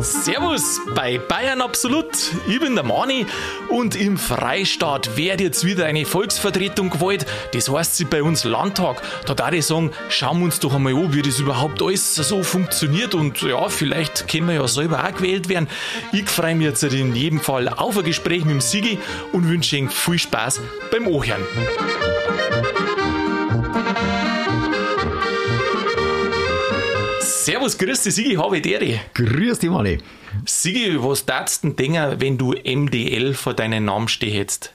Servus bei Bayern Absolut. Ich bin der Mani und im Freistaat wird jetzt wieder eine Volksvertretung gewählt. Das heißt sie bei uns Landtag. Da darf ich sagen, schauen wir uns doch einmal an, wie das überhaupt alles so funktioniert und ja, vielleicht können wir ja selber auch gewählt werden. Ich freue mich jetzt in jedem Fall auf ein Gespräch mit dem Sigi und wünsche Ihnen viel Spaß beim Ohren. Servus, grüß dich, Sigi, habe Dere. Grüß dich, Manni. Sigi, was darfst du denn denken, wenn du MDL vor deinen Namen stehst?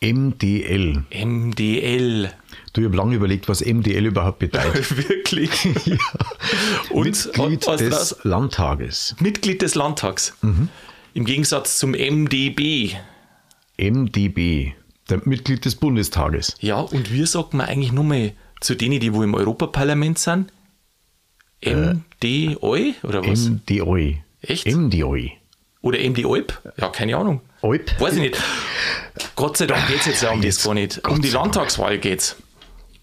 MDL. MDL. Du, ich habe lange überlegt, was MDL überhaupt bedeutet. Wirklich? ja. Und Mitglied was des das? Landtages. Mitglied des Landtags. Im Gegensatz zum MDB. MDB. Der Mitglied des Bundestages. Ja, und wie sagt man eigentlich nur mal zu denen, die wo im Europaparlament sind? MDOI oder was? MDOI. Echt? MDOI. oder MD-Alp? Ja, keine Ahnung. Alp? Weiß ich nicht. Gott sei Dank geht es jetzt ja um das gar nicht. Gott um die. Landtagswahl geht's.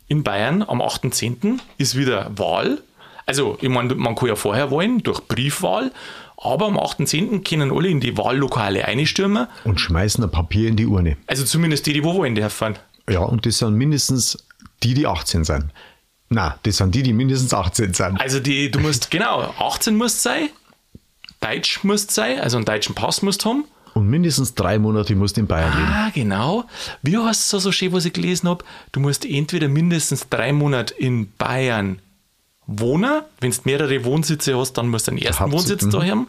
In Bayern am 8.10. ist wieder Wahl. Also, ich meine, man kann ja vorher wählen durch Briefwahl, aber am 8.10. können alle in die Wahllokale einstürmen. Und schmeißen ein Papier in die Urne. Also zumindest die, die wo wollen dürfen. Ja, und das sind mindestens die, die 18 sind. Na, das sind die, die mindestens 18 sind. Also die, du musst, genau, 18 musst sein, Deutsch musst sein, also einen deutschen Pass musst haben. Und mindestens drei Monate musst du in Bayern leben. Ah, genau. Wie heißt es so schön, was ich gelesen habe? Du musst entweder mindestens drei Monate in Bayern wohnen. Wenn du mehrere Wohnsitze hast, dann musst du einen ersten Hauptsitz, Wohnsitz mhm. da haben.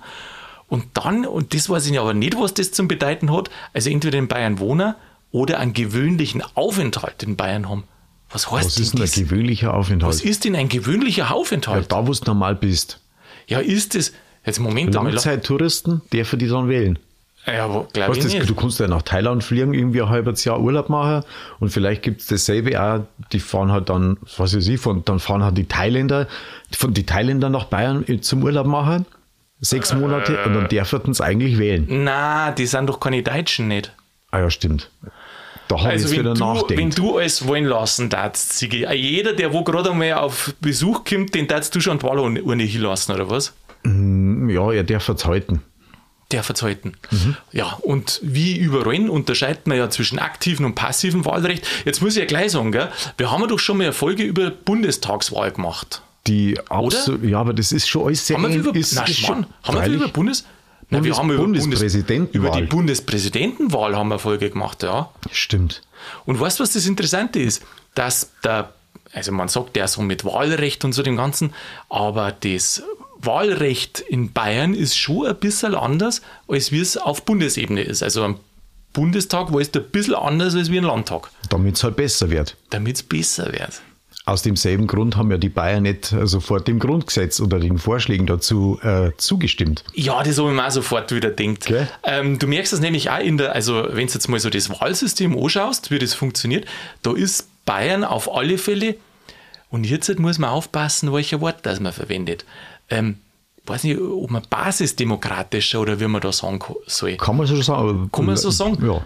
Und dann, und das weiß ich aber nicht, was das zum Bedeuten hat, also entweder in Bayern wohnen oder einen gewöhnlichen Aufenthalt in Bayern haben. Was heißt Was ist denn ein das? gewöhnlicher Aufenthalt? Was ist denn ein gewöhnlicher ja, Aufenthalt? da, wo du normal bist. Ja, ist es. Jetzt Moment einmal. Langzeittouristen dürfen die dann wählen. Ja, aber glaube Weißt, ich das, nicht. du kannst ja nach Thailand fliegen, irgendwie ein halbes Jahr Urlaub machen und vielleicht gibt es dasselbe auch, die fahren halt dann, was weiß ich, von, dann fahren halt die Thailänder, von die Thailänder nach Bayern zum Urlaub machen, sechs Monate und dann dürfen sie eigentlich wählen. Na, die sind doch keine Deutschen nicht. Ah ja, stimmt. Da habe ich Also wenn wieder du, wenn nachdenkt. du alles wollen lassen darfst, Sigi, jeder, der wo gerade einmal auf Besuch kommt, den darfst du schon die Wahlurne hinlassen, oder was? Ja, er darf es halten. Der verzeihten. Mhm. Ja, und wie überall unterscheidet man ja zwischen aktiven und passiven Wahlrecht. Jetzt muss ich ja gleich sagen, gell, wir haben ja doch schon mal eine Folge über Bundestagswahl gemacht. Die absolut, ja, aber das ist schon alles sehr Haben wir über, ist, na, ist Mann, haben wir über Bundes... Na, wir haben über, Bundes, Bundespräsidentenwahl. über die Bundespräsidentenwahl haben wir eine Folge gemacht, ja. Stimmt. Und weißt du, was das Interessante ist? Dass der, also man sagt ja so mit Wahlrecht und so dem Ganzen, aber das Wahlrecht in Bayern ist schon ein bisschen anders, als wie es auf Bundesebene ist. Also am Bundestag war es ein bisschen anders als wie ein Landtag, Damit es halt besser wird. damit es besser wird. Aus demselben Grund haben ja die Bayern nicht sofort dem Grundgesetz oder den Vorschlägen dazu äh, zugestimmt. Ja, das habe ich mir auch sofort wieder gedacht. Gell? Ähm, du merkst das nämlich auch in der, also wenn du jetzt mal so das Wahlsystem anschaust, wie das funktioniert, da ist Bayern auf alle Fälle, und jetzt muss man aufpassen, welche Wort das man verwendet. Ähm, weiß nicht, ob man basisdemokratischer oder wie man da sagen soll. Kann man so sagen? Kann man so sagen? Ja.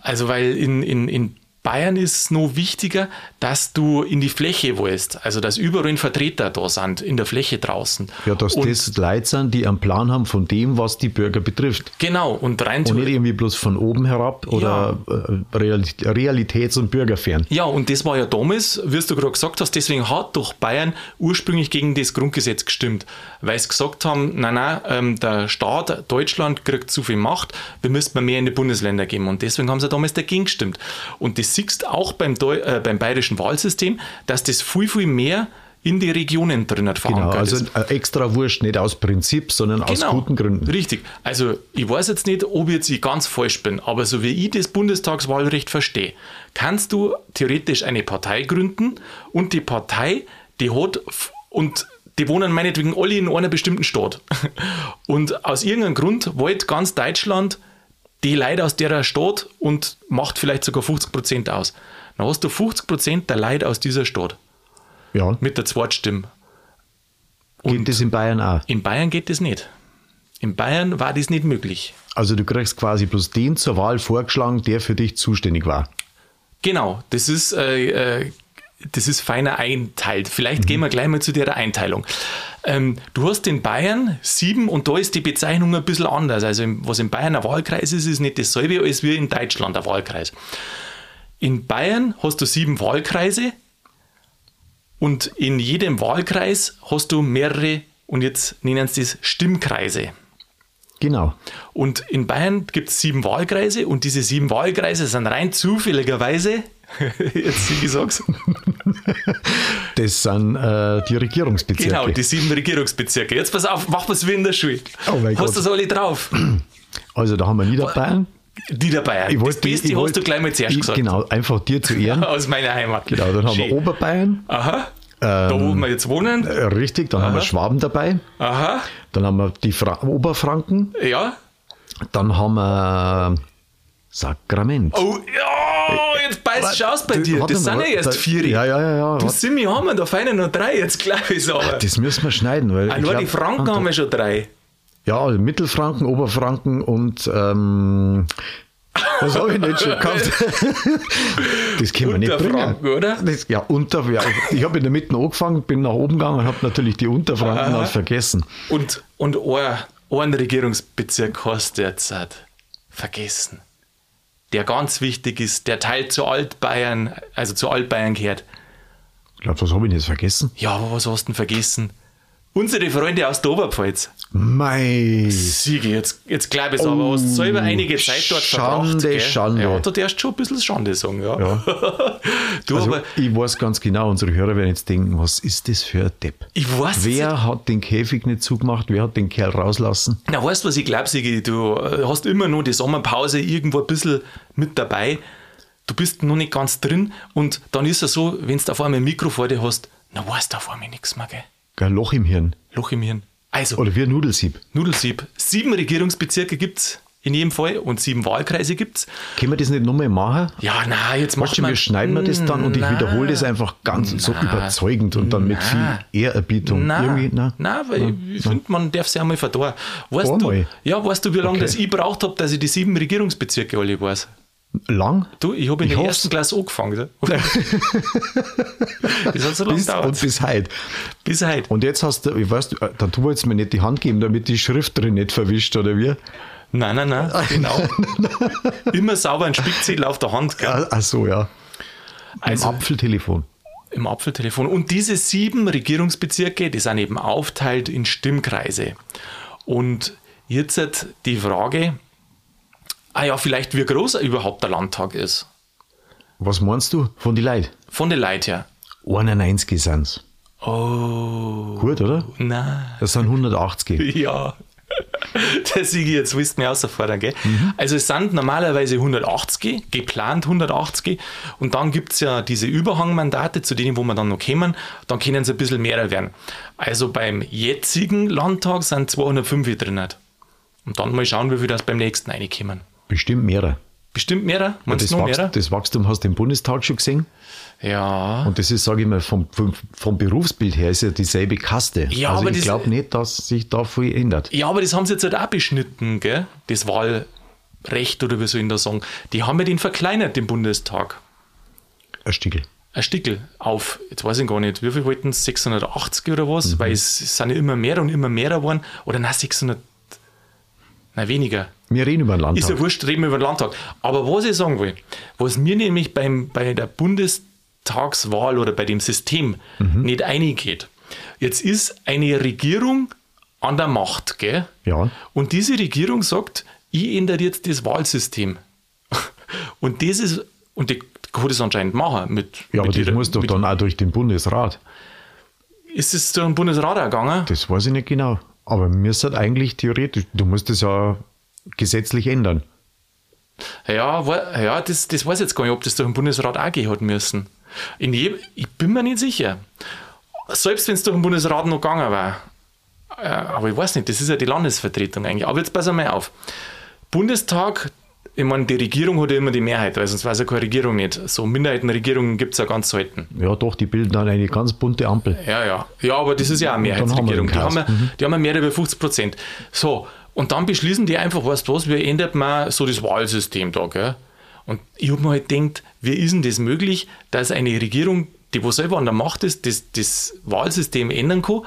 Also, weil in, in, in Bayern ist noch wichtiger, dass du in die Fläche willst. Also, dass überall Vertreter da sind, in der Fläche draußen. Ja, dass und, das Leute sind, die einen Plan haben von dem, was die Bürger betrifft. Genau, und rein Und nicht irgendwie bloß von oben herab oder äh, Reali- realitäts- und bürgerfern. Ja, und das war ja damals, wie du gerade gesagt hast, deswegen hat doch Bayern ursprünglich gegen das Grundgesetz gestimmt, weil sie gesagt haben, nein, nein, ähm, der Staat Deutschland kriegt zu viel Macht, wir müssen mehr in die Bundesländer geben. Und deswegen haben sie damals dagegen gestimmt. Und das siehst auch beim, Deu äh, beim bayerischen Wahlsystem, dass das viel, viel mehr in die Regionen drinnen Genau, verankert also ist. extra Wurscht, nicht aus Prinzip, sondern aus guten Gründen. Genau. Richtig. Also ich weiß jetzt nicht, ob ich jetzt ich ganz falsch bin, aber so wie ich das Bundestagswahlrecht verstehe, kannst du theoretisch eine Partei gründen und die Partei, die hat und die wohnen meinetwegen alle in einer bestimmten Stadt. Und aus irgendeinem Grund wollte ganz Deutschland die Leute aus der Stadt und macht vielleicht sogar 50 Prozent aus. Dann hast du 50 Prozent der Leute aus dieser Stadt Ja, mit der Zweitstimme. geht das in Bayern auch. In Bayern geht das nicht. In Bayern war das nicht möglich. Also du kriegst quasi bloß den zur Wahl vorgeschlagen, der für dich zuständig war. Genau, das ist, äh, äh, das ist feiner einteilt. Vielleicht gehen wir gleich mal zu der Einteilung. Ähm, du hast in Bayern sieben und da ist die Bezeichnung ein bisschen anders. Also was in Bayern ein Wahlkreis ist, ist nicht dasselbe als wie in Deutschland ein Wahlkreis. In Bayern hast du sieben Wahlkreise und in jedem Wahlkreis hast du mehrere, und jetzt nennen sie es Stimmkreise. Genau. Und in Bayern gibt es sieben Wahlkreise und diese sieben Wahlkreise sind rein zufälligerweise, jetzt ich sag's, Das sind äh, die Regierungsbezirke. genau, die sieben Regierungsbezirke. Jetzt pass auf, mach was wie in der Schule. Oh mein hast du das alle drauf? Also da haben wir Niederbayern. Niederbayern. das wollte- Beste ich hast wollte- du gleich mal zuerst ich, gesagt. Genau, einfach dir zu Ehren. Aus meiner Heimat. Genau, dann haben Schön. wir Oberbayern. Aha. da, wo wir jetzt wohnen. Äh, richtig, dann haben wir Schwaben dabei. Aha. Dann haben wir die Fra Oberfranken. Ja. Dann haben wir Sakrament. Oh, ja, jetzt beißt es aus bei dir. Warte Das sind ja erst da- vier. Ja, ja, ja. ja. Du. Simi haben wir, da feinen noch drei, jetzt glaube ich aber. Das müssen wir schneiden. Weil Ah, nur glaub, die Franken haben wir schon drei. Ja, also Mittelfranken, Oberfranken und ähm, was habe ich nicht schon gehabt? das können wir nicht bringen. Oder? Das, ja, unter, ja, ich habe in der Mitte angefangen, bin nach oben gegangen und habe natürlich die Unterfranken Aha. vergessen. Und, und ein, ein Regierungsbezirk hast du jetzt halt vergessen. Der ganz wichtig ist, der Teil zu Altbayern, also zu Altbayern gehört. Ich glaube, was habe ich denn jetzt vergessen? Ja, aber was hast du denn vergessen? Unsere Freunde aus der Oberpfalz. Mei. Siege, jetzt, jetzt glaube ich es, aber hast selber einige Zeit dort Schande, verbracht. Gell? Schande. Ja, du darfst schon ein bisschen Schande sagen, ja. du, Also, aber ich weiß ganz genau, unsere Hörer werden jetzt denken, was ist das für ein Depp? ich weiß es Wer hat den Käfig nicht zugemacht? Wer hat den Kerl rauslassen? Na, weißt du, was ich glaube, Sigi? Du äh, hast immer noch die Sommerpause irgendwo ein bisschen mit dabei. Du bist noch nicht ganz drin und dann ist es so, wenn du auf einmal ein Mikro vor dir hast, dann weißt du auf einmal nichts mehr, gell? Ein Loch im Hirn. Loch im Hirn. Also, Oder ein Nudelsieb. Nudelsieb. Sieben Regierungsbezirke gibt es in jedem Fall und sieben Wahlkreise gibt es. Können wir das nicht nochmal machen? Ja, na, jetzt du, man... wir schneiden wir das dann und ich Na. wiederhole das einfach ganz so Na. überzeugend und dann mit viel Na. Ehrerbietung. Irgendwie, Nein, na? nein, weil ich finde, man darf sich einmal verdorren. Weißt du, Einmal? ja, weißt du, wie lange Okay. das ich braucht habe, dass ich die sieben Regierungsbezirke alle weiß? Lang? Du, ich habe in Ich der ersten Klasse angefangen. das hat so lange Bis, gedauert. und bis heute. Bis heute. Und jetzt hast du, ich weiß, du- äh, dann tu jetzt mir nicht die Hand geben, damit die Schrift drin nicht verwischt, oder wie? Nein, nein, nein, genau. Immer sauber ein Spickzettel auf der Hand, gell? Ah, Ach so, ja. Also Im Apfeltelefon. im Apfeltelefon. Und diese sieben Regierungsbezirke, die sind eben aufteilt in Stimmkreise. Und jetzt hat die Frage, ah ja, vielleicht wie groß überhaupt der Landtag ist. Was meinst du von die Leuten? Von den Leuten her. 91 sind's. Oh, Gut, oder? nein. Das sind 180. Ja. Der Sigi, jetzt willst du mich außerfordern, gell? Also es sind normalerweise 180, geplant 180 und dann gibt es ja diese Überhangmandate, zu denen, wo wir dann noch kommen, dann können es ein bisschen mehr werden. Also beim jetzigen Landtag sind 205 drin. Und dann mal schauen, wie viel das beim nächsten reinkommen. Bestimmt mehrere. Bestimmt mehrere? Meinst Das, noch Wachst, mehrere? das Wachstum hast du im Bundestag schon gesehen. Ja. Und das ist, sage ich mal, vom, vom, vom Berufsbild her ist ja dieselbe Kaste. Ja, also aber ich das- glaube nicht, dass sich da viel ändert. Ja, aber das haben sie jetzt halt auch beschnitten, gell? Das Wahlrecht oder wie soll ich das sagen. Die haben ja den verkleinert, den Bundestag. Ein Stickel. ein Stickel auf, jetzt weiß ich gar nicht, wie viel wollten es, 680 oder was, Mhm. weil es, es sind ja immer mehr und immer mehr geworden, oder nein, 600, nein, weniger. Wir reden über den Landtag. Ist ja wurscht, reden wir über den Landtag. Aber was ich sagen will, was mir nämlich beim, bei der Bundestagswahl oder bei dem System Mhm. nicht eingeht, jetzt ist eine Regierung an der Macht, gell? Ja. Und diese Regierung sagt, ich ändere jetzt das Wahlsystem. Und das ist, und die kann das anscheinend machen mit. ja, aber mit das ihrer- muss doch dann auch durch den Bundesrat. Ist es durch den Bundesrat auch gegangen? Das weiß ich nicht genau. Aber mir ist halt eigentlich theoretisch, du musst das ja gesetzlich ändern. Ja, ja das, das weiß ich jetzt gar nicht, ob das durch den Bundesrat auch gehen hat müssen. In je, ich bin mir nicht sicher. Selbst wenn es durch den Bundesrat noch gegangen war. Äh, aber ich weiß nicht, das ist ja die Landesvertretung eigentlich. Aber jetzt pass mal auf. Bundestag, ich meine, die Regierung hat ja immer die Mehrheit, weil sonst es ja keine Regierung nicht. So Minderheitenregierungen gibt es ja ganz selten. Ja, doch, die bilden dann eine ganz bunte Ampel. Ja, ja. Ja, aber das ist ja eine haben wir Mehrheitsregierung. den Die haben, ja, die haben ja mehr über 50 Prozent. So, und dann beschließen die einfach, weißt du was, wir ändern mal so das Wahlsystem da, gell? Und ich habe mir halt gedacht, wie ist denn das möglich, dass eine Regierung die wo selber an der Macht ist, das, das Wahlsystem ändern kann,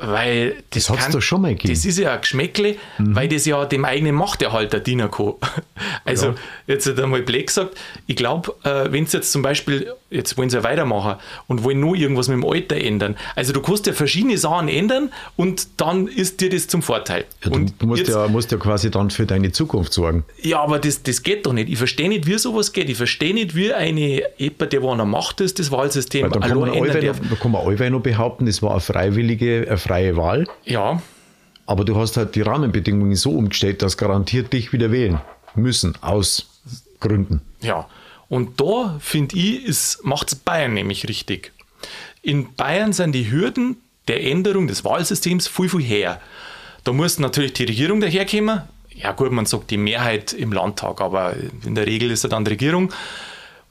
weil das, Das hat's doch schon mal gegeben. Das ist ja ein Geschmäckle, weil das ja dem eigenen Machterhalter dienen kann. Also, Ja. jetzt hat einmal blöd gesagt, ich glaube, äh, wenn sie jetzt zum Beispiel, jetzt wollen sie ja weitermachen und wollen nur irgendwas mit dem Alter ändern. Also, du kannst ja verschiedene Sachen ändern und dann ist dir das zum Vorteil. Ja, du und musst jetzt- ja, musst ja quasi dann für deine Zukunft sorgen. ja, aber das, das geht doch nicht. Ich verstehe nicht, wie sowas geht. Ich verstehe nicht, wie eine, jemand, der wo der Macht ist, das Wahlsystem Weil dann kann man, ändern darf. da kann man allweil noch behaupten, es war eine freiwillige, eine freie Wahl, Ja, aber du hast halt die Rahmenbedingungen so umgestellt, dass garantiert dich wieder wählen müssen, aus Gründen. ja. Und da, finde ich, macht es Bayern nämlich richtig. In Bayern sind die Hürden der Änderung des Wahlsystems viel, viel her. Da muss natürlich die Regierung daherkommen. Ja gut, man sagt die Mehrheit im Landtag, aber in der Regel ist es dann die Regierung.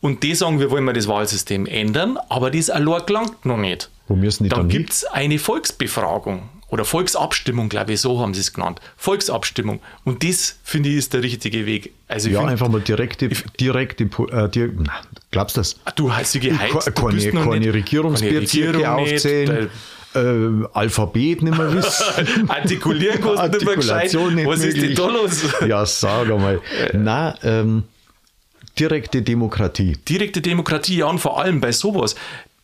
Und die sagen, wir wollen mal das Wahlsystem ändern, aber das allein gelangt noch nicht. Wo müssen die dann dann gibt es eine Volksbefragung oder Volksabstimmung, glaube ich, so haben sie es genannt. Volksabstimmung. Und das, finde ich, ist der richtige Weg. Also ich Ja, find, einfach mal direkte, direkte, äh, die, na, glaubst du das? du hast sie geheizt, du keine noch keine nicht- Regierungsbezirke keine Regierung aufzählen, äh, Alphabet nicht mehr wissen. nicht, Artikulieren kannst du nicht mehr gescheit. Nicht Was ist denn möglich. da los? Ja, sag einmal. Nein, ähm, direkte Demokratie. Direkte Demokratie, ja, und vor allem bei sowas.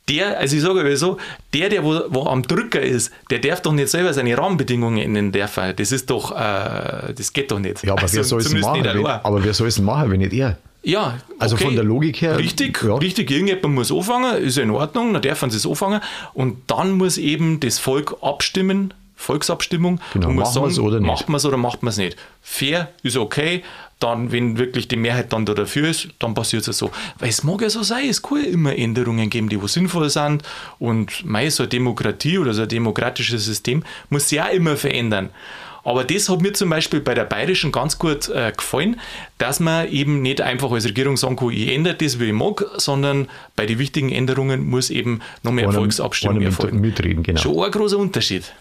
Der, also ich sage so, der, der wo, wo am Drücker ist, der darf doch nicht selber seine Rahmenbedingungen ändern dürfen. Das ist doch, äh, das geht doch nicht. Ja, aber Also wer soll es machen? Wenn, aber wer soll es machen, wenn nicht er? Ja, Also von der Logik her, Richtig, ja. richtig. Irgendjemand muss anfangen, ist ja in Ordnung, dann dürfen sie es anfangen. Und dann muss eben das Volk abstimmen, Volksabstimmung. Genau, und muss wir's oder nicht? Macht man es oder macht man es nicht? Fair ist okay. Dann, wenn wirklich die Mehrheit dann da dafür ist, dann passiert es so. Weil es mag ja so sein, es kann ja immer Änderungen geben, die wo sinnvoll sind. Und mei, so eine Demokratie oder so ein demokratisches System muss sich auch immer verändern. Aber das hat mir zum Beispiel bei der Bayerischen ganz gut äh, gefallen, dass man eben nicht einfach als Regierung sagen kann, ich ändere das, wie ich mag, sondern bei den wichtigen Änderungen muss eben noch mehr Volksabstimmung erfolgen. mitreden, genau. Schon ein großer Unterschied.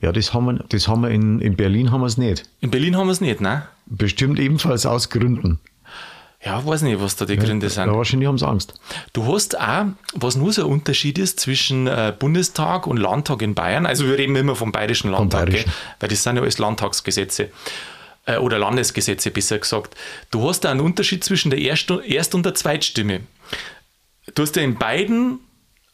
Ja, das haben wir, das haben wir in, in Berlin haben wir es nicht. In Berlin haben wir es nicht, ne? Bestimmt ebenfalls aus Gründen. Ja, weiß nicht, was da die Gründe sind. Ja, wahrscheinlich haben sie Angst. Du hast auch, was nur so ein Unterschied ist zwischen äh, Bundestag und Landtag in Bayern. Also wir reden immer vom Bayerischen Landtag, Bayerischen. Gell? weil das sind ja alles Landtagsgesetze äh, oder Landesgesetze besser gesagt. Du hast da einen Unterschied zwischen der Erst- Erst- und der Zweitstimme. Du hast ja in beiden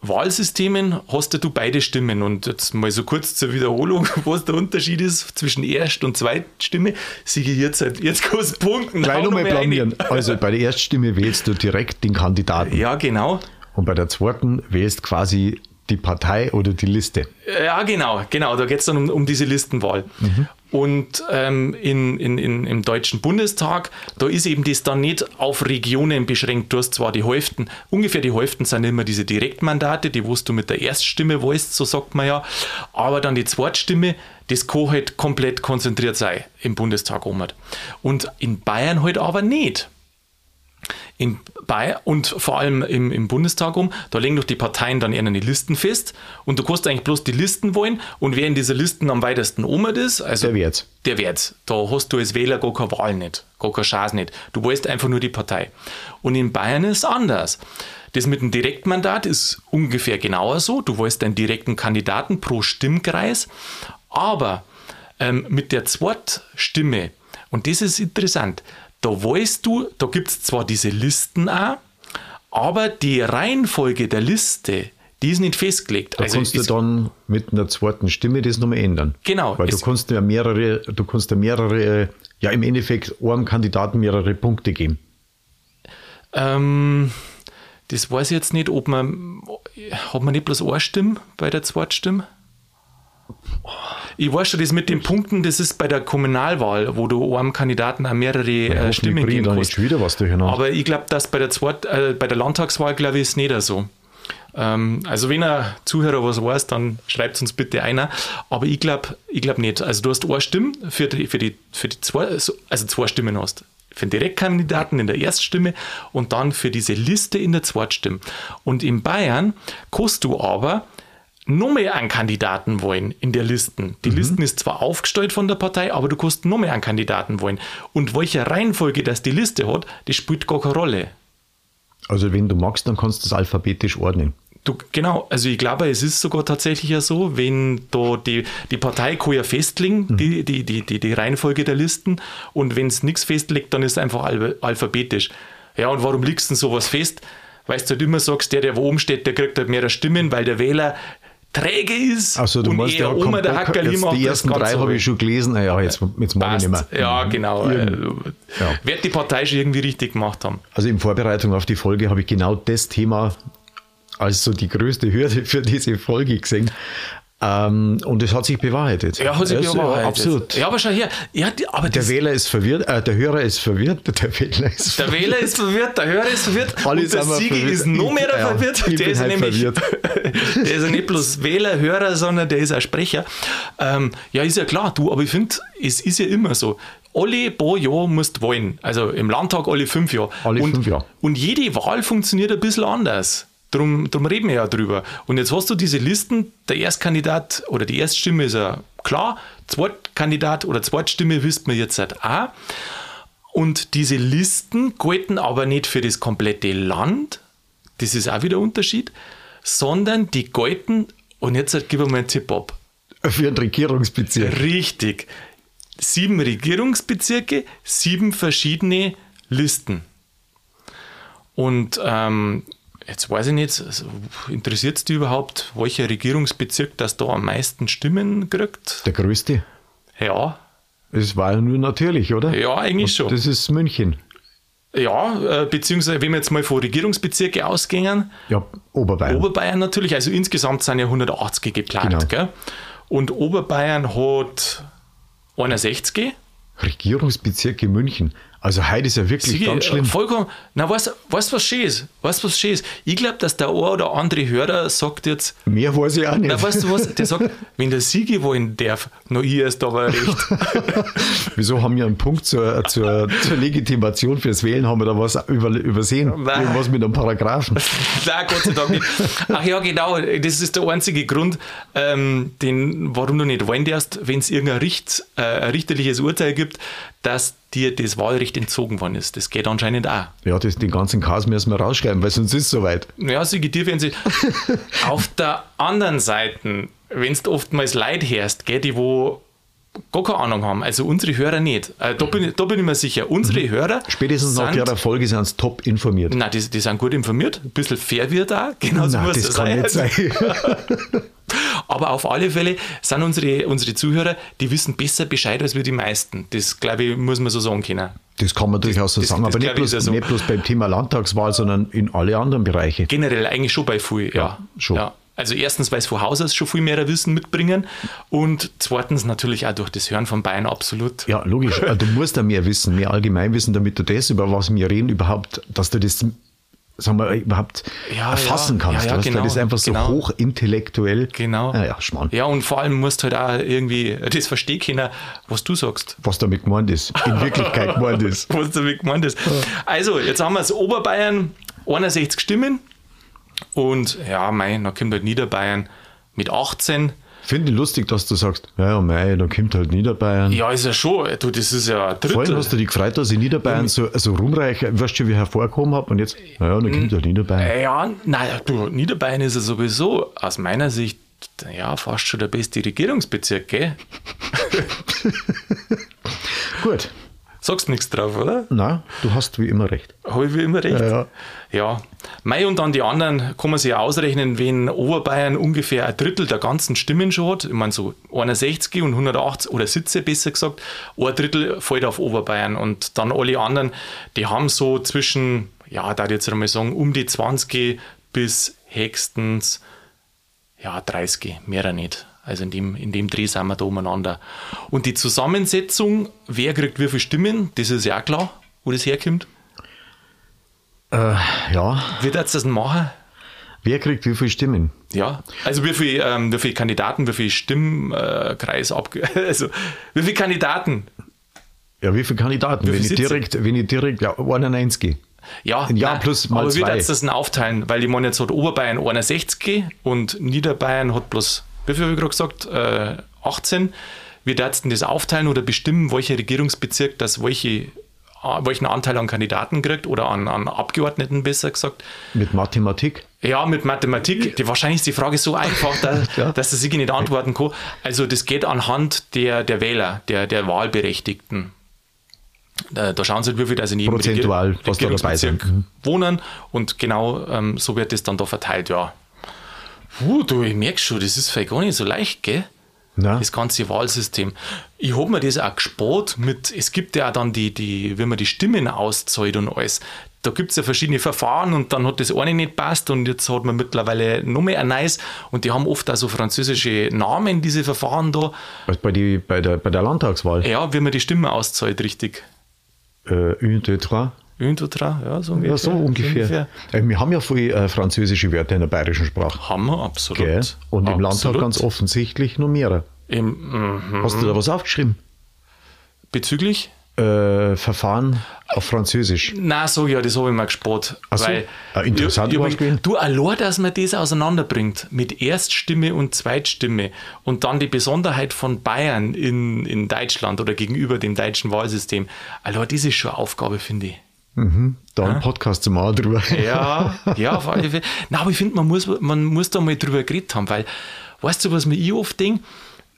Wahlsystemen hast du beide Stimmen und jetzt mal so kurz zur Wiederholung, was der Unterschied ist zwischen Erst- und Zweitstimme. Siege jetzt, jetzt kannst du punkten. Gleich nochmal blamieren. Also bei der Erststimme wählst du direkt den Kandidaten. Ja, genau. Und bei der zweiten wählst quasi die Partei oder die Liste. Ja, genau, genau. Da geht es dann um, um diese Listenwahl. Und ähm, in, in, in, im Deutschen Bundestag, da ist eben das dann nicht auf Regionen beschränkt. Du hast zwar die Hälften, ungefähr die Hälften sind immer diese Direktmandate, die wo du mit der Erststimme wählst, so sagt man ja. Aber dann die Zweitstimme, das kann halt komplett konzentriert sein im Bundestag. um. Und in Bayern halt aber nicht. In Bayern und vor allem im, im Bundestag um, da legen doch die Parteien dann eher eine Listen fest und du kannst eigentlich bloß die Listen wollen und wer in dieser Listen am weitesten um ist, also Der wird's. der wird's. Da hast du als Wähler gar keine Wahl nicht, gar keine Chance nicht. Du wählst einfach nur die Partei. Und in Bayern ist es anders. Das mit dem Direktmandat ist ungefähr genauer so. Du wählst einen direkten Kandidaten pro Stimmkreis, aber ähm, mit der Zweitstimme, und das ist interessant, da weißt du, da gibt es zwar diese Listen auch, aber die Reihenfolge der Liste, die ist nicht festgelegt. Da kannst du dann mit einer zweiten Stimme das nochmal ändern. Genau. Weil du kannst ja mehrere, du kannst ja mehrere, ja im Endeffekt einem Kandidaten mehrere Punkte geben. Ähm, das weiß ich jetzt nicht, ob man, hat man nicht bloß eine Stimme bei der Zweitstimme? Ich weiß schon, das mit den Punkten, das ist bei der Kommunalwahl, wo du einem Kandidaten auch mehrere äh, Hoffentlich Stimmen geben kannst. wieder was durcheinander. Aber ich glaube, dass bei der, Zweit, äh, bei der Landtagswahl, glaube ich, ist nicht so. Ähm, also wenn ein Zuhörer was weiß, dann schreibt uns bitte einer. Aber ich glaube ich glaub nicht. Also du hast eine Stimme für die, für die, für die zwei, also zwei Stimmen hast. Für den Direktkandidaten in der Erststimme und dann für diese Liste in der Zweitstimme. Und in Bayern kannst du aber noch mehr einen Kandidaten wollen in der Listen. Die Listen ist zwar aufgestellt von der Partei, aber du kannst noch mehr einen Kandidaten wollen. Und welche Reihenfolge das die Liste hat, das spielt gar keine Rolle. Also wenn du magst, dann kannst du das alphabetisch ordnen. Du, genau, also ich glaube, es ist sogar tatsächlich ja so, wenn da die, die Partei kann ja festlegen, mhm. die, die, die, die, die Reihenfolge der Listen und wenn es nichts festlegt, dann ist es einfach al alphabetisch. Ja, und warum legst du denn sowas fest? Weil du halt immer sagst, der, der wo oben steht, der kriegt halt mehr Stimmen, weil der Wähler träge ist also, du und meinst, eher Oma der Hackerli macht. Die ersten drei habe ich schon gelesen, ja, jetzt, jetzt mache ich nicht mehr. Ja, genau. Ja. Wird die Partei schon irgendwie richtig gemacht haben. Also in Vorbereitung auf die Folge habe ich genau das Thema als so die größte Hürde für diese Folge gesehen. Ähm, und es hat sich bewahrheitet. Ja, hat sich also, bewahrheitet. Absolut. Ja, aber schau her. Ja, die, aber der Wähler ist verwirrt, äh, der Hörer ist verwirrt, der Wähler ist Der Wähler ist verwirrt, der Hörer ist verwirrt Alle und der Sieger ist noch mehr ja, verwirrt. Der ist, halt nämlich, der ist ja nicht bloß Wähler, Hörer, sondern der ist auch Sprecher. Ähm, ja, ist ja klar, du, aber ich finde, es ist ja immer so alle paar Jahre musst du wählen. Also im Landtag alle fünf Jahre. Alle und, fünf Jahre. Und jede Wahl funktioniert ein bisschen anders. Drum, drum reden wir ja drüber. Und jetzt hast du diese Listen, der Erstkandidat oder die Erststimme ist ja klar, Zweitkandidat oder Zweitstimme wisst man jetzt halt auch. Und diese Listen gelten aber nicht für das komplette Land, das ist auch wieder ein Unterschied, sondern die gelten, und jetzt halt, gib mir mal einen Tipp ab. Für einen Regierungsbezirk. Richtig. Sieben Regierungsbezirke, sieben verschiedene Listen. Und ähm, Jetzt weiß ich nicht, also interessiert es dich überhaupt, welcher Regierungsbezirk das da am meisten Stimmen kriegt? Der größte? Ja. Es war ja nur natürlich, oder? Ja, eigentlich Und schon. Das ist München. Ja, äh, beziehungsweise wenn wir jetzt mal von Regierungsbezirke ausgehen. Ja, Oberbayern. Oberbayern natürlich, also insgesamt sind ja 180 geplant. Genau. Gell? Und Oberbayern hat 61. Regierungsbezirke München. Also heute ist ja wirklich Siege, ganz schlimm. Vollkommen. Na, weißt du, was schön ist? Weißt was schön ist? Ich glaube, dass der ein oder andere Hörer sagt jetzt. Mehr weiß ich auch nicht. Na, weißt du was? Der sagt, wenn der Siege wollen darf, noch ich ist aber recht. Wieso haben wir einen Punkt zur, zur, zur Legitimation fürs Wählen? Haben wir da was über, übersehen? Nein. Irgendwas mit einem Paragraphen? Nein, Gott sei Dank nicht. Ach ja, genau. Das ist der einzige Grund, ähm, den, warum du nicht wählen darfst, wenn es irgendein Richt, äh, richterliches Urteil gibt, dass dir das Wahlrecht entzogen worden ist. Das geht anscheinend auch. Ja, das, den ganzen Chaos müssen wir rausschreiben, weil sonst ist es soweit. Ja, sie dir, wenn sie. Auf der anderen Seite, wenn du oftmals Leid hörst, gell, die wo gar keine Ahnung haben, also unsere Hörer nicht. Äh, da, bin ich, da bin ich mir sicher, unsere Hörer. Spätestens nach sind, der Folge sind sie top informiert. Nein, die, die sind gut informiert, ein bisschen fair wird da, genau so muss das es kann sein. nicht sein. Aber auf alle Fälle sind unsere, unsere Zuhörer, die wissen besser Bescheid als wir die meisten. Das, glaube ich, muss man so sagen können. Das kann man durchaus so das- sagen, das aber nicht glaub ich, bloß, so. nicht bloß beim Thema Landtagswahl, sondern in alle anderen Bereiche. Generell eigentlich schon bei viel, ja. Ja, schon. Ja. Also erstens, weil es von Haus aus schon viel mehr Wissen mitbringen und zweitens natürlich auch durch das Hören von Bayern absolut. Ja, logisch. Du musst da mehr wissen, mehr Allgemeinwissen, damit du das, über was wir reden, überhaupt, dass du das, sagen wir, überhaupt Ja, erfassen ja, kannst. ja, weißt genau, das ist einfach so genau. hochintellektuell. Genau. Ja, ja, Schmarrn. Ja, und vor allem musst du halt auch irgendwie das verstehen können, was du sagst. Was damit gemeint ist. In Wirklichkeit gemeint ist. Was damit gemeint ist. Also, jetzt haben wir es Oberbayern, 61 Stimmen. Und ja, mein, dann kommt halt Niederbayern mit 18. Finde ich lustig, dass du sagst, ja, ja, mei, da kommt halt Niederbayern. Ja, ist ja schon, du, das ist ja ein Vorhin Drittel. hast du dich gefreut, dass ich Niederbayern so, so rumreich, weißt du, wie ich hervorgehoben habe und jetzt, naja, dann kommt halt Niederbayern. Ja, naja, du, Niederbayern ist ja sowieso aus meiner Sicht ja fast schon der beste Regierungsbezirk, gell? Gut, Sagst nichts drauf, oder? na, du hast wie immer recht. Habe ich wie immer recht? Ja, ja. Ja. Mei und dann die anderen kann man sich ja ausrechnen, wenn Oberbayern ungefähr ein Drittel der ganzen Stimmen schon hat. Ich meine, so 61 und 180 oder Sitze besser gesagt, ein Drittel fällt auf Oberbayern und dann alle anderen, die haben so zwischen, ja, da jetzt einmal sagen, um die 20 bis höchstens ja, 30, mehr nicht. Also in dem, in dem Dreh sind wir da umeinander. Und die Zusammensetzung, wer kriegt wie viele Stimmen, das ist ja auch klar, wo das herkommt. Äh, ja, Wird jetzt das denn machen? wer kriegt wie viele Stimmen? Ja, also wie viele ähm, wie viel Kandidaten, wie viel Stimmkreis abge... Also wie viele Kandidaten? Ja, wie viele Kandidaten? Wie wenn, viele ich direkt, wenn ich direkt, ja, 91. Ja, Jahr nein, plus mal aber wie zwei. jetzt das denn aufteilen? Weil ich meine, jetzt hat Oberbayern 61 und Niederbayern hat bloß, wie viel habe ich gerade gesagt, äh, 18. Wie darfst du denn das aufteilen oder bestimmen, welcher Regierungsbezirk das welche welchen Anteil an Kandidaten kriegt oder an, an Abgeordneten besser gesagt. Mit Mathematik? Ja, mit Mathematik. Die, wahrscheinlich ist die Frage so einfach, dass, ja. dass sich nicht antworten kann. Also das geht anhand der, der Wähler, der, der Wahlberechtigten. Da, da schauen sie, halt, wie viel also in jedem Prozentual, was da dabei sind. Mhm. wohnen und genau ähm, so wird das dann da verteilt, ja. Puh, du, ich merke schon, das ist vielleicht gar nicht so leicht, gell? Na? Das ganze Wahlsystem. Ich habe mir das auch gespart mit, es gibt ja auch dann die, die, wenn man die Stimmen auszahlt und alles, da gibt es ja verschiedene Verfahren und dann hat das eine nicht passt und jetzt hat man mittlerweile noch mehr ein neues und die haben oft auch so französische Namen, diese Verfahren da. Bei, die, bei, der, bei der Landtagswahl? Ja, wie man die Stimmen auszahlt, richtig. Äh, une, deux, trois. Deux, trois, ja, so ungefähr. Ja, so ungefähr. ungefähr. Äh, wir haben ja viele äh, französische Wörter in der bayerischen Sprache. Haben wir, absolut. Gell? Und absolut. im Landtag ganz offensichtlich noch mehrere. Im, mm, Hast du da was aufgeschrieben? Bezüglich? Äh, Verfahren auf Französisch. Sag ich ja, das habe ich mir gespart. So, weil ein interessantes ich- Beispiel. Du, allein, dass man das auseinanderbringt mit Erststimme und Zweitstimme und dann die Besonderheit von Bayern in, in Deutschland oder gegenüber dem deutschen Wahlsystem, allein das ist schon eine Aufgabe, finde ich. Da einen Podcast zu machen drüber. Ja, ja, auf alle Fälle. Nein, aber ich finde, man muss, man muss da mal drüber geredet haben, weil, weißt du, was mir ich oft denke?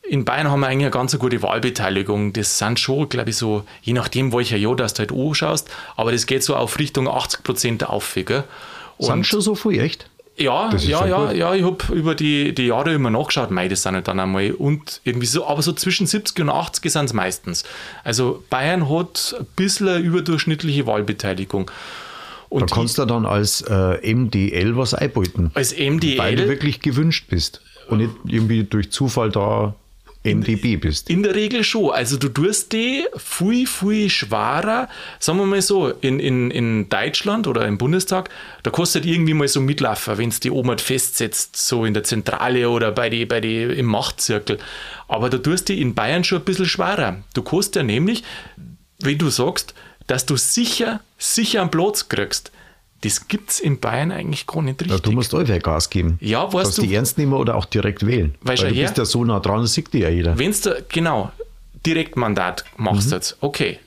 In Bayern haben wir eigentlich eine ganz gute Wahlbeteiligung. Das sind schon, glaube ich, so, je nachdem, welcher Jahr das du halt anschaust, aber das geht so auf Richtung 80 Prozent auf. Gell? Sind schon so viel, echt? Ja, ja, ja, gut. ja, ich habe über die, die Jahre immer nachgeschaut, mei, das sind halt dann einmal und irgendwie so, aber so zwischen 70 und 80 sind es meistens. Also Bayern hat ein bisschen eine überdurchschnittliche Wahlbeteiligung. Da Und kannst du dann als äh, MDL was einbeuten. als Weil du MDL wirklich gewünscht bist. Und nicht irgendwie durch Zufall da MDB bist. in der Regel schon. Also du tust die viel, viel schwerer, sagen wir mal so, in, in, in Deutschland oder im Bundestag, da kostet irgendwie mal so mitlaufen, wenn es die Oma festsetzt, so in der Zentrale oder bei die, bei die, im Machtzirkel. Aber da tust die in Bayern schon ein bisschen schwerer. Du kostet ja nämlich, wenn du sagst, dass du sicher, sicher einen Platz kriegst, das gibt es in Bayern eigentlich gar nicht Ja, richtig. du musst allweil Gas geben. Ja, weißt Kannst du- die ernst nehmen oder auch direkt wählen. Weißt Weil du, du ja. bist ja so nah dran, das sieht dir ja jeder. Wenn du, genau, Direktmandat machst Mhm. jetzt, okay,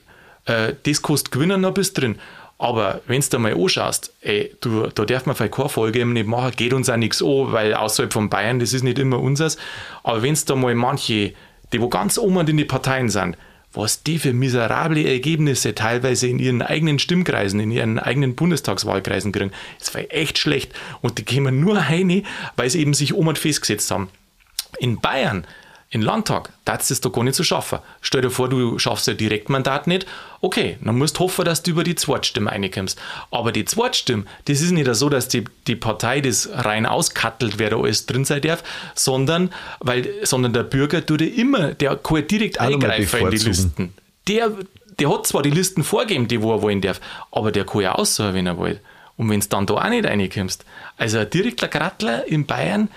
äh, das kostet gewinnen noch bis drin. Aber wenn du mal anschaust, ey, du, da darf man vielleicht keine Folge eben nicht machen, geht uns auch nichts an, weil außerhalb von Bayern, das ist nicht immer unseres. Aber wenn es da mal manche, die wo ganz oben in die Parteien sind, was die für miserable Ergebnisse teilweise in ihren eigenen Stimmkreisen, in ihren eigenen Bundestagswahlkreisen kriegen, das war echt schlecht. Und die kämen nur rein, weil sie eben sich oben festgesetzt haben. In Bayern, im Landtag, du es doch gar nicht so schaffen. Stell dir vor, du schaffst ein Direktmandat nicht. Okay, dann musst du hoffen, dass du über die Zweitstimme reinkommst. Aber die Zweitstimme, das ist nicht so, dass die, die Partei das rein auskattelt, wer da alles drin sein darf, sondern, weil, sondern der Bürger tut ja immer, der kann direkt eingreifen in die. Listen. Der, der hat zwar die Listen vorgegeben, die wo er wollen darf, aber der kann ja aussuchen, wenn er will. Und wenn du dann da auch nicht reinkommst, also ein direkter Grattler in Bayern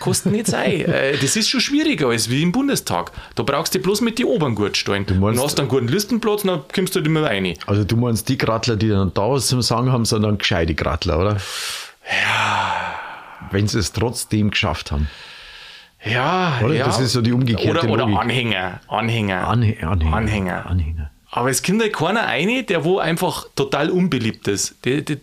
kostet nicht sein. Äh, Das ist schon schwieriger als wie im Bundestag. Da brauchst du bloß mit die oberen gut stehen. Du meinst- und hast einen guten Listenplatz, dann kommst du halt immer rein. Also du meinst die Grattler, die dann da was zum Sagen haben, sind dann gescheite Grattler, oder? Ja. Wenn sie es trotzdem geschafft haben. Ja, Oder? ja. Das ist so die umgekehrte Oder, oder Logik. Anhänger. Anhänger. Anhä Anhänger. Anhänger. Anhänger. Aber es kommt halt keiner rein, der wo einfach total unbeliebt ist. Der, der,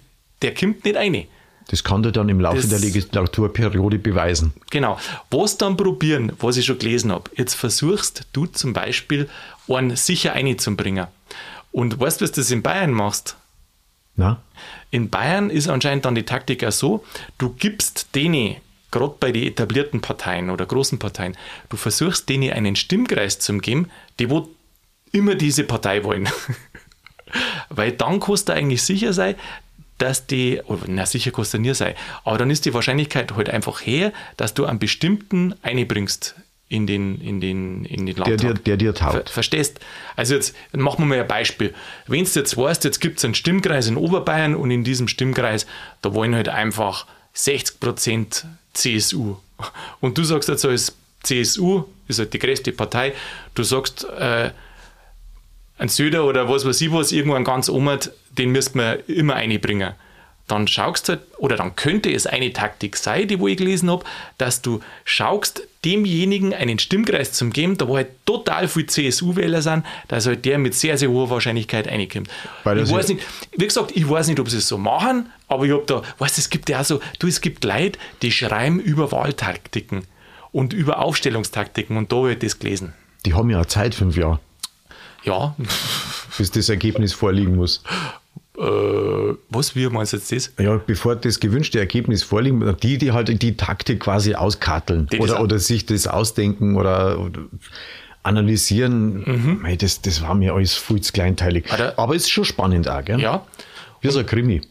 der kommt nicht rein. Das kann der dann im Laufe Das- der Legislaturperiode beweisen. Genau. Was dann probieren, was ich schon gelesen habe. Jetzt versuchst du zum Beispiel, einen sicher einzubringen. Und weißt du, was du das in Bayern machst? Na? In Bayern ist anscheinend dann die Taktik auch so, du gibst denen, gerade bei den etablierten Parteien oder großen Parteien, du versuchst denen einen Stimmkreis zu geben, die wo immer diese Partei wollen. Weil dann kannst du eigentlich sicher sein, dass die, oder, na sicher kannst du nie sein, aber dann ist die Wahrscheinlichkeit halt einfach her, dass du einen bestimmten einbringst in den, in den, in den Der, Landtag. dir- der dir Ver taugt. verstehst? Also jetzt machen wir mal ein Beispiel. Wenn du jetzt weißt, jetzt gibt es einen Stimmkreis in Oberbayern und in diesem Stimmkreis, da wollen halt einfach 60% CSU. Und du sagst jetzt als CSU, ist halt die größte Partei, du sagst, äh, ein Söder oder was weiß ich was, irgendwann ganz oben, den müssten wir immer einbringen. dann schaust du halt, oder dann könnte es eine Taktik sein, die wo ich gelesen habe, dass du schaust, demjenigen einen Stimmkreis zum geben, da wo halt total viel CSU-Wähler sind, dass halt der mit sehr, sehr hoher Wahrscheinlichkeit reinkommt. Weil Ich weiß nicht, wie gesagt, ich weiß nicht, ob sie es so machen, aber ich habe da, weißt du, es gibt ja auch so, du, es gibt Leute, die schreiben über Wahltaktiken und über Aufstellungstaktiken und da habe ich das gelesen. Die haben ja Zeit, fünf Jahre, Ja, bis das Ergebnis vorliegen muss. äh, was, wie meinst du jetzt das? Ja, bevor das gewünschte Ergebnis vorliegt, die, die halt die Taktik quasi auskarteln Die oder, oder sich das ausdenken oder, oder analysieren, mei, das, das war mir alles viel zu kleinteilig. Er- Aber es ist schon spannend auch, gell? Ja, Wie so ein Krimi.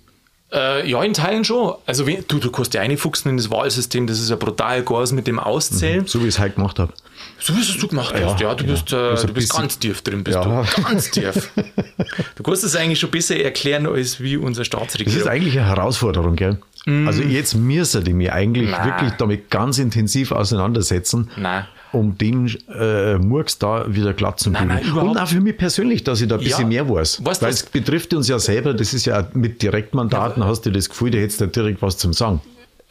Äh, ja, in Teilen schon. Also wenn, du, du kannst ja reinfuchsen in das Wahlsystem, das ist ja brutal groß mit dem Auszählen. So wie ich es halt gemacht habe. So wie es du gemacht Ja, hast, ja, du genau. bist, äh, Also du bist bisschen- ganz tief drin, bist Ja. du. Ganz tief. du kannst es eigentlich schon besser erklären als wie unser Das ist Staatsregierung. eigentlich eine Herausforderung, gell? Also jetzt müssen die mich eigentlich Mhm. Nein. wirklich damit ganz intensiv auseinandersetzen, Nein. Um den äh, Murks da wieder glatt zu Nein, Und auch für mich persönlich, dass ich da ein bisschen Ja. mehr weiß. Weißt Weil es betrifft uns ja selber, das ist ja mit Direktmandaten, hast du das Gefühl, da hättest du direkt was zum Sagen.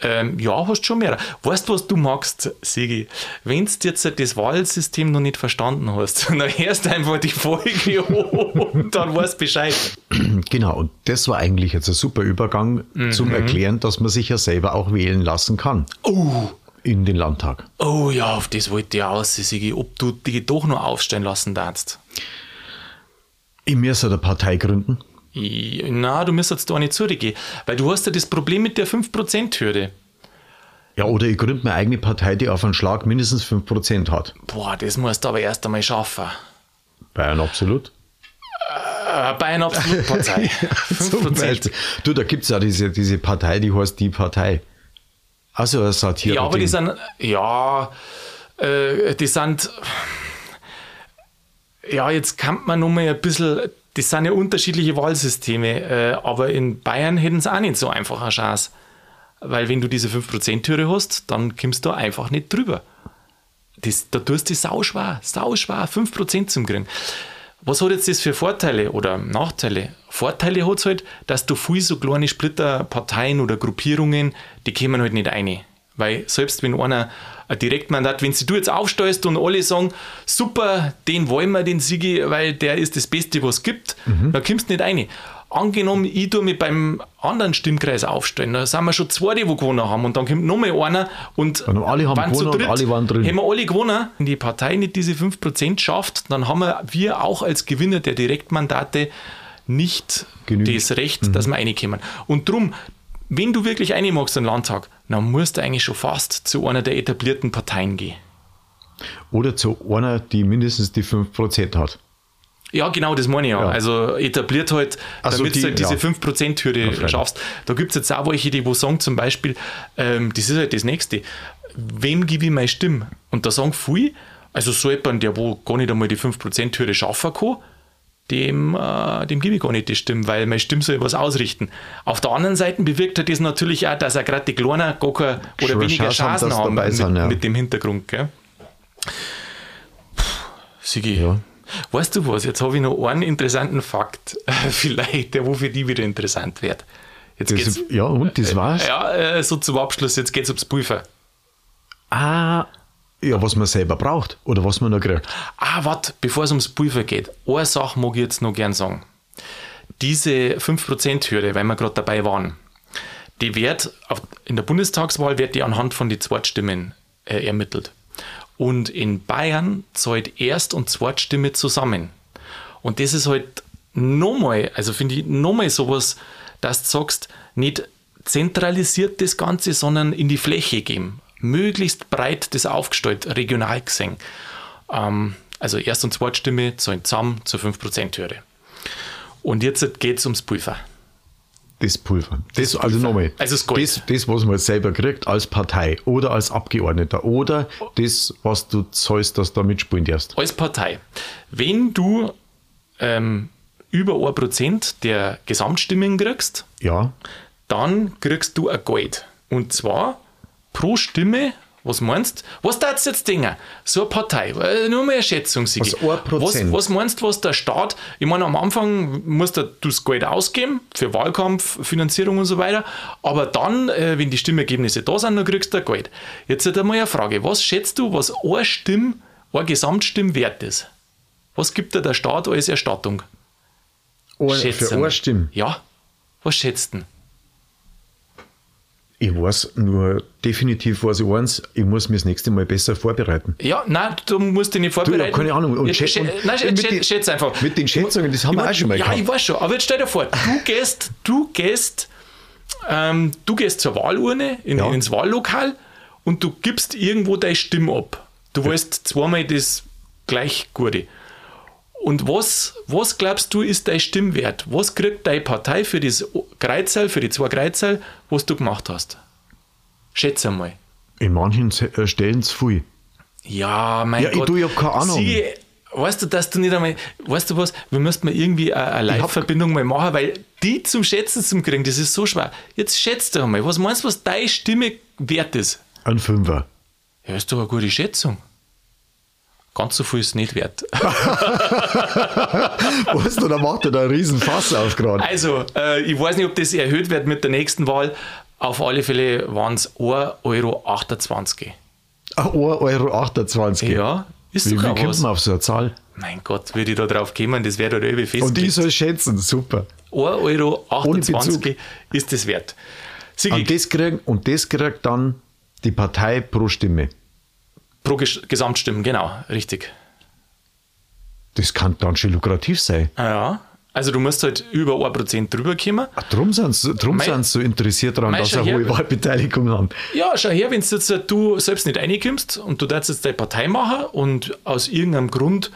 Ähm, ja, hast schon mehr. Weißt du, was du magst, Sigi? Wenn du jetzt das Wahlsystem noch nicht verstanden hast, dann hörst du einfach die Folge und dann weißt du Bescheid. Genau, und das war eigentlich jetzt ein super Übergang zum Mhm. Erklären, dass man sich ja selber auch wählen lassen kann Oh, in den Landtag. oh ja, auf das wollte ich aus, Sigi, ob du die doch noch aufstellen lassen darfst. Ich muss eine Partei gründen. I- Na, du müsstest da nicht zurückgehen, weil du hast ja das Problem mit der 5%-Hürde. Ja, oder ich gründe meine eigene Partei, die auf einen Schlag mindestens 5% hat. Boah, das musst du aber erst einmal schaffen. Bayern absolut. Äh, bei einer Absolutpartei. Zum 5%. Beispiel. Du, da gibt es ja diese, diese Partei, die heißt die Partei. Also eine Satire. Ja, aber die sind, ja, äh, die sind, ja, jetzt kann man noch mal ein bisschen, das sind ja unterschiedliche Wahlsysteme, äh, aber in Bayern hätten sie auch nicht so einfach eine Chance. Weil wenn du diese 5%-Türe hast, dann kommst du einfach nicht drüber. Das, da tust du sau schwer, sau schwer, 5% zum kriegen. Was hat jetzt das für Vorteile oder Nachteile? Vorteile hat es halt, dass du viel so kleine Splitterparteien oder Gruppierungen, die kommen halt nicht rein. Weil selbst wenn einer ein Direktmandat, wenn sie du jetzt aufstellst und alle sagen, super, den wollen wir, den Sigi, weil der ist das Beste, was es gibt, dann kommst du nicht rein. Angenommen, ich tue mich beim anderen Stimmkreis aufstellen, da sind wir schon zwei, die wo gewonnen haben und dann kommt nochmal einer und Und alle haben waren zu dritt. alle waren drin. Haben wir alle gewonnen. Wenn die Partei nicht diese 5% schafft, dann haben wir, wir auch als Gewinner der Direktmandate nicht Genügend. das Recht, dass wir reinkommen. Und drum, wenn du wirklich eine magst im Landtag, dann musst du eigentlich schon fast zu einer der etablierten Parteien gehen. Oder zu einer, die mindestens die 5% hat. Ja, genau, das meine ich ja. Ja. Also etabliert halt, Ach so, damit die- du halt diese ja. 5%-Hürde freilich. schaffst. Da gibt es jetzt auch welche, die wo sagen zum Beispiel, ähm, das ist halt das Nächste, wem gebe ich meine Stimme? Und da sagen viele, also so jemand, der wo gar nicht einmal die 5%-Hürde schaffen kann, dem, äh, dem gebe ich gar nicht die Stimme, weil meine Stimme soll was ausrichten. Auf der anderen Seite bewirkt halt das natürlich auch, dass er gerade die Kleinen gar keine oder Schon weniger Chance haben, Chancen haben dabei mit, sind, ja. mit dem Hintergrund. Gell? Puh, Sigi, Ja. Weißt du was? Jetzt habe ich noch einen interessanten Fakt, vielleicht, der wo für die wieder interessant wird. Jetzt Das, geht's, ja, und das war's. ja, äh, so zum Abschluss, jetzt geht es ums Pulver. Ah, ja, was man selber braucht oder was man noch kriegt. Ah, warte, bevor es ums Pulver geht, eine Sache mag ich jetzt noch gern sagen. Diese 5%-Hürde, weil wir gerade dabei waren, die wird auf, in der Bundestagswahl wird die anhand von den Zweitstimmen äh, ermittelt. Und in Bayern zahlt Erst- und Zweitstimme zusammen. Und das ist halt nochmal, also finde ich nochmal sowas, dass du sagst, nicht zentralisiert das Ganze, sondern in die Fläche geben. Möglichst breit das aufgestellt, regional gesehen. Ähm, also Erst- und Zweitstimme zahlen zusammen zur 5%-Hürde. Und jetzt geht es ums Pulver. Das Pulver. Das, also nochmal. Also das Gold. Das, das, was man selber kriegt als Partei oder als Abgeordneter oder das, was du zahlst, dass du da mitspielen darfst. als Partei, wenn du ähm, über 1% der Gesamtstimmen kriegst, Ja, dann kriegst du ein Gold. Und zwar pro Stimme, Was meinst Was darfst du jetzt denken? So eine Partei, nur mal eine Schätzung. Was, was, was meinst du, was der Staat, ich meine, am Anfang musst du das Geld ausgeben für Wahlkampf, Finanzierung und so weiter, aber dann, äh, wenn die Stimmergebnisse da sind, dann kriegst du Geld. Jetzt hat einmal eine Frage, was schätzt du, was eine Stimme, eine Gesamtstimme wert ist? Was gibt dir der Staat als Erstattung? Ein- für eine Stimme. Ja, was schätzt du? Ich weiß nur definitiv, was ich eins, ich muss mich das nächste Mal besser vorbereiten. Ja, nein, du musst dich nicht Du, vorbereiten. ja, keine Ahnung. Und Ja, schä- und nein, schä- schä- den- schätz einfach. Mit den Schätzungen, das haben wir auch schon mal Ja, gehabt. ich weiß schon. Aber jetzt stell dir vor, du gehst, du gehst, ähm, du gehst zur Wahlurne, in, Ja. ins Wahllokal und du gibst irgendwo deine Stimme ab. Du weißt zweimal das gleich Gute. Und was, was glaubst du, ist dein Stimmwert? Was kriegt deine Partei für das Kreuzerl, für die zwei Kreuzerl, was du gemacht hast? Schätze mal. In manchen äh, Stellen zu viel. Ja, mein Ja, ich Gott. tu, ich hab keine Ahnung. Sie, weißt du, dass du nicht einmal, weißt du was, wir müssten mal irgendwie eine, eine Live-Verbindung mal machen, weil die zum Schätzen zu kriegen, das ist so schwer. Jetzt schätzt doch mal, was meinst du, was deine Stimme wert ist? Ein Fünfer. Ja, ist doch eine gute Schätzung. Ganz so viel ist nicht wert. weißt du, da macht er da einen riesen Fass auf gerade. Also, äh, ich weiß nicht, ob das erhöht wird mit der nächsten Wahl. Auf alle Fälle waren es 1,28 Euro. 1,28 Euro. Ja, ist Wie, wie sogar kommt was. man auf so eine Zahl? Mein Gott, würde ich da drauf kommen, das wäre da irgendwie fest. Und ich soll schätzen, super. 1,28 Euro ist das wert. Kriegen, und das kriegt dann die Partei pro Stimme. Pro Ges Gesamtstimmen, genau, richtig. Das kann dann schon lukrativ sein. Ja, also du musst halt über 1% drüber kommen. Ach, Drum sind sie drum so interessiert daran, dass sie eine her. hohe Wahlbeteiligung haben. Ja, schau her, wenn du jetzt äh, du selbst nicht reinkommst und du darfst jetzt deine Partei machen und aus irgendeinem Grund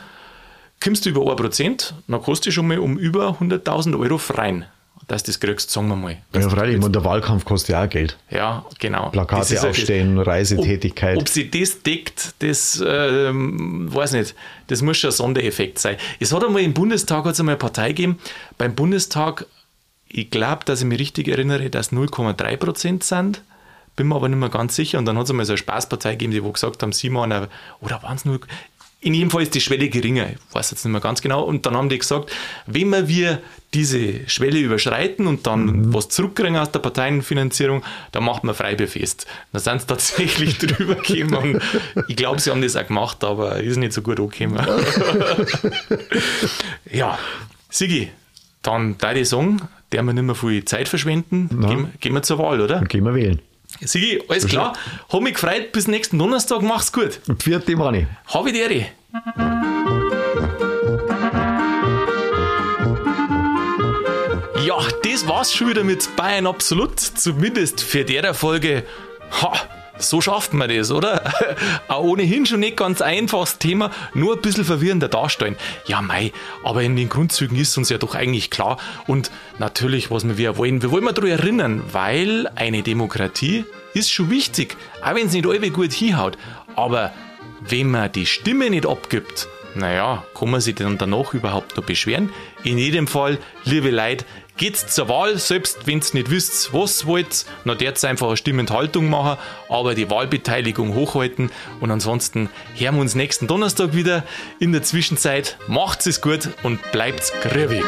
kommst du über 1%, dann kostet schon mal um über 100.000 Euro freien, dass du das kriegst, sagen wir mal. Ja, freilich, und der Wahlkampf kostet ja auch Geld. Ja, genau. Plakate ja das- aufstellen, Reisetätigkeit. Ob, ob sie das deckt, das ähm, weiß nicht. Das muss schon ein Sondereffekt sein. Es hat einmal im Bundestag hat's einmal eine Partei gegeben. Beim Bundestag, ich glaube, dass ich mich richtig erinnere, dass 0,3 Prozent sind. Bin mir aber nicht mehr ganz sicher. Und dann hat es einmal so eine Spaßpartei gegeben, die wo gesagt haben, Simon, äh, oder waren es nur. In jedem Fall ist die Schwelle geringer. Ich weiß jetzt nicht mehr ganz genau. Und dann haben die gesagt, wenn wir, diese Schwelle überschreiten und dann was zurückkriegen aus der Parteienfinanzierung, dann macht man Freibefest. Dann sind sie tatsächlich drüber gekommen. Ich glaube, sie haben das auch gemacht, aber ist nicht so gut angekommen. ja, Sigi, dann da ich sagen, der wir nicht mehr viel Zeit verschwenden, gehen, gehen wir zur Wahl, oder? Dann gehen wir wählen. Sigi, alles klar. Hab mich gefreut. Bis nächsten Donnerstag. Mach's gut. Und vierte Mani. Habe die Ehre. Ja, das war's schon wieder mit Bayern Absolut. Zumindest für der Folge. Ha, so schafft man das, oder? Auch ohnehin schon nicht ganz einfaches Thema, nur ein bisschen verwirrender darstellen. Ja, mei, aber in den Grundzügen ist uns ja doch eigentlich klar. Und natürlich, was wir wollen, wir wollen mal daran erinnern, weil eine Demokratie ist schon wichtig, auch wenn es nicht alle gut hinhaut. Aber wenn man die Stimme nicht abgibt, naja, kann man sich dann danach überhaupt noch beschweren? In jedem Fall, liebe Leute, geht's zur Wahl, selbst wenn ihr nicht wisst, was wollt, dürft ihr einfach eine Stimmenthaltung machen, aber die Wahlbeteiligung hochhalten und ansonsten hören wir uns nächsten Donnerstag wieder. In der Zwischenzeit macht's es gut und bleibt's grübig.